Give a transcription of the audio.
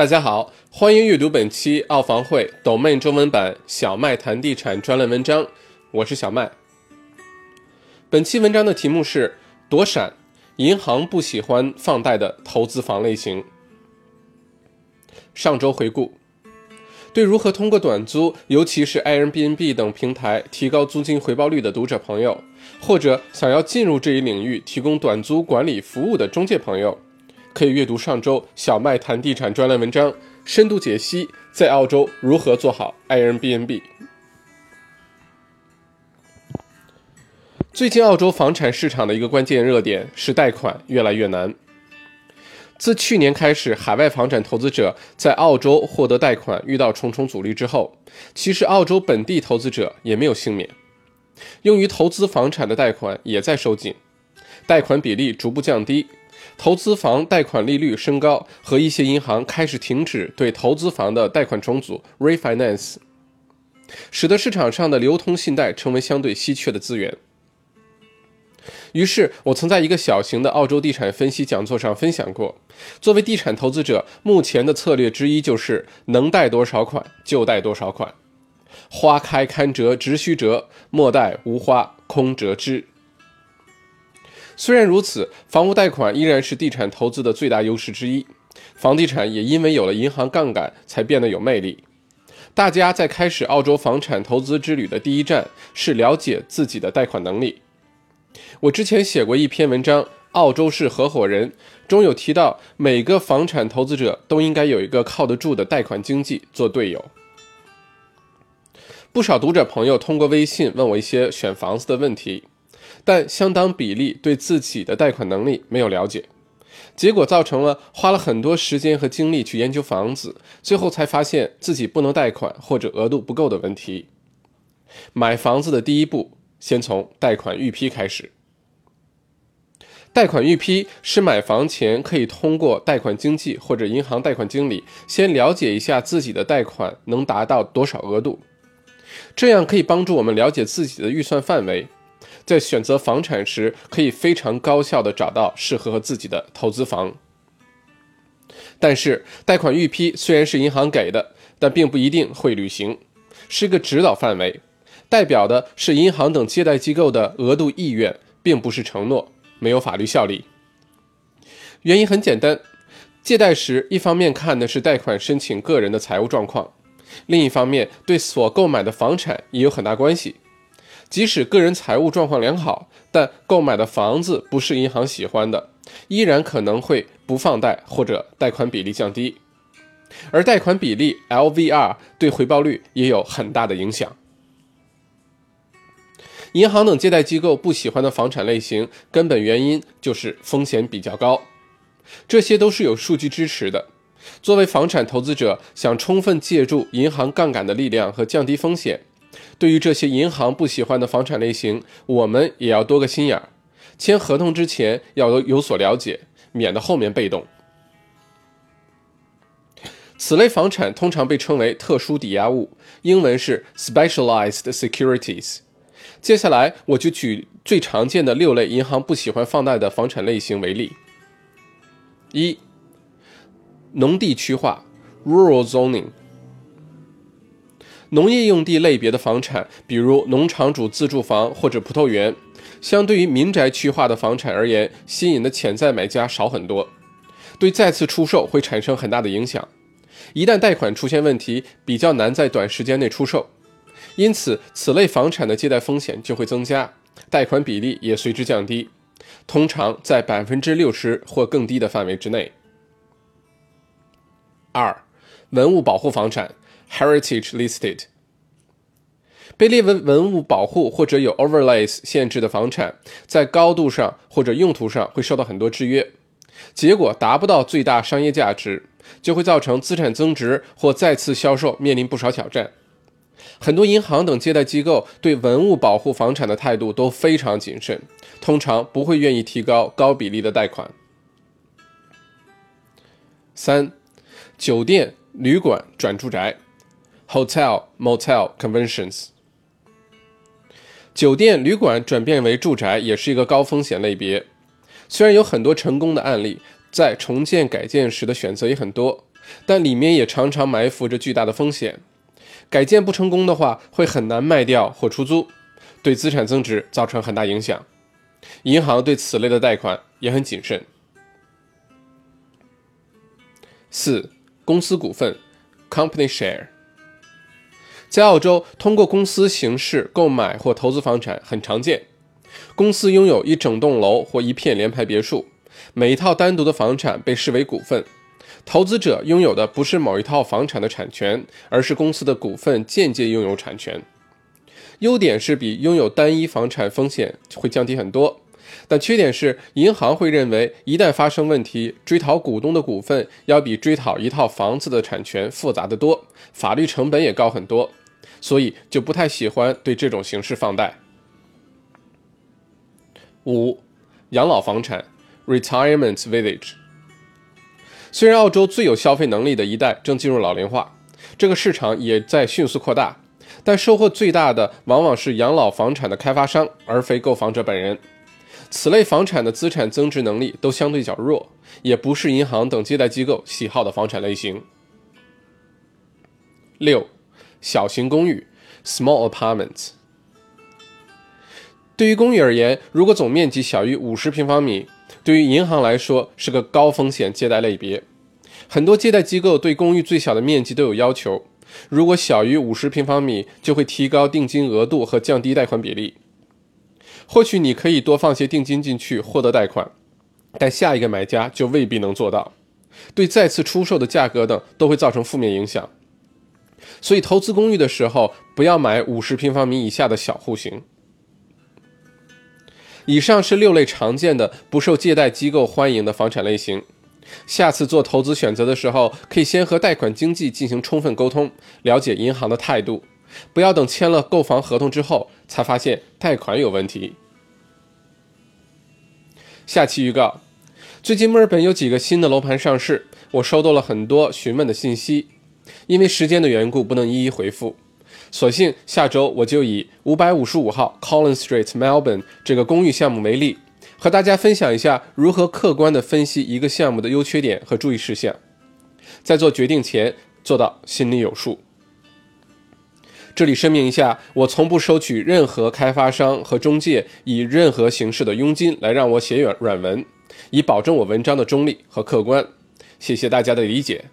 大家好，欢迎阅读本期澳房会 Domain 中文版小麦谈地产专栏文章，我是小麦。本期文章的题目是躲闪，银行不喜欢放贷的投资房类型。上周回顾，对如何通过短租，尤其是 Airbnb 等平台提高租金回报率的读者朋友，或者想要进入这一领域提供短租管理服务的中介朋友，可以阅读上周小麦谈地产专栏文章，深度解析在澳洲如何做好 Airbnb。最近澳洲房产市场的一个关键热点是贷款越来越难。自去年开始，海外房产投资者在澳洲获得贷款遇到重重阻力之后，其实澳洲本地投资者也没有幸免，用于投资房产的贷款也在收紧，贷款比例逐步降低，投资房贷款利率升高，和一些银行开始停止对投资房的贷款重组 （refinance），使得市场上的流通信贷成为相对稀缺的资源。于是我曾在一个小型的澳洲地产分析讲座上分享过，作为地产投资者，目前的策略之一就是能贷多少款就贷多少款，花开堪折直须折，莫待无花空折枝。虽然如此，房屋贷款依然是地产投资的最大优势之一，房地产也因为有了银行杠杆才变得有魅力。大家在开始澳洲房产投资之旅的第一站是了解自己的贷款能力。我之前写过一篇文章《澳洲式合伙人》，中有提到，每个房产投资者都应该有一个靠得住的贷款经济做队友。不少读者朋友通过微信问我一些选房子的问题，但相当比例对自己的贷款能力没有了解，结果造成了花了很多时间和精力去研究房子，最后才发现自己不能贷款或者额度不够的问题。买房子的第一步。先从贷款预批开始。贷款预批是买房前可以通过贷款经纪或者银行贷款经理先了解一下自己的贷款能达到多少额度，这样可以帮助我们了解自己的预算范围，在选择房产时可以非常高效的找到适合自己的投资房。但是，贷款预批虽然是银行给的，但并不一定会履行，是个指导范围。代表的是银行等借贷机构的额度意愿，并不是承诺，没有法律效力。原因很简单，借贷时一方面看的是贷款申请个人的财务状况，另一方面对所购买的房产也有很大关系。即使个人财务状况良好，但购买的房子不是银行喜欢的，依然可能会不放贷或者贷款比例降低。而贷款比例 LVR 对回报率也有很大的影响。银行等借贷机构不喜欢的房产类型，根本原因就是风险比较高。这些都是有数据支持的。作为房产投资者，想充分借助银行杠杆的力量和降低风险，对于这些银行不喜欢的房产类型，我们也要多个心眼儿。签合同之前要有有所了解，免得后面被动。此类房产通常被称为特殊抵押物，英文是 specialized securities。接下来，我就举最常见的六类银行不喜欢放贷的房产类型为例。一、农地区划 （rural zoning）。农业用地类别的房产，比如农场主自住房或者葡萄园，相对于民宅区划的房产而言，吸引的潜在买家少很多，对再次出售会产生很大的影响。一旦贷款出现问题，比较难在短时间内出售。因此，此类房产的借贷风险就会增加，贷款比例也随之降低，通常在百分之六十或更低的范围之内。二、文物保护房产 （Heritage Listed） 被列为文物保护或者有 overlays 限制的房产，在高度上或者用途上会受到很多制约，结果达不到最大商业价值，就会造成资产增值或再次销售面临不少挑战。很多银行等借贷机构对文物保护房产的态度都非常谨慎，通常不会愿意提高高比例的贷款。三、酒店、旅馆转住宅 （Hotel Motel Conventions）。酒店、旅馆转变为住宅也是一个高风险类别，虽然有很多成功的案例，在重建改建时的选择也很多，但里面也常常埋伏着巨大的风险。改建不成功的话，会很难卖掉或出租，对资产增值造成很大影响。银行对此类的贷款也很谨慎。四、公司股份 （company share） 在澳洲，通过公司形式购买或投资房产很常见。公司拥有一整栋楼或一片联排别墅，每一套单独的房产被视为股份。投资者拥有的不是某一套房产的产权，而是公司的股份间接拥有产权。优点是比拥有单一房产风险会降低很多，但缺点是银行会认为一旦发生问题，追讨股东的股份要比追讨一套房子的产权复杂的多，法律成本也高很多，所以就不太喜欢对这种形式放贷。五，养老房产 （retirement village）。虽然澳洲最有消费能力的一代正进入老龄化，这个市场也在迅速扩大，但收获最大的往往是养老房产的开发商，而非购房者本人。此类房产的资产增值能力都相对较弱，也不是银行等借贷机构喜好的房产类型。六，小型公寓 （small apartments）。对于公寓而言，如果总面积小于五十平方米，对于银行来说是个高风险借贷类别，很多借贷机构对公寓最小的面积都有要求，如果小于五十平方米，就会提高定金额度和降低贷款比例。或许你可以多放些定金进去获得贷款，但下一个买家就未必能做到，对再次出售的价格等都会造成负面影响。所以投资公寓的时候，不要买五十平方米以下的小户型。以上是六类常见的不受借贷机构欢迎的房产类型。下次做投资选择的时候，可以先和贷款经纪进行充分沟通，了解银行的态度，不要等签了购房合同之后才发现贷款有问题。下期预告：最近墨尔本有几个新的楼盘上市，我收到了很多询问的信息，因为时间的缘故，不能一一回复。索性下周我就以五百五十五号 Collins Street Melbourne 这个公寓项目为例，和大家分享一下如何客观地分析一个项目的优缺点和注意事项，在做决定前做到心里有数。这里声明一下，我从不收取任何开发商和中介以任何形式的佣金来让我写软软文，以保证我文章的中立和客观。谢谢大家的理解。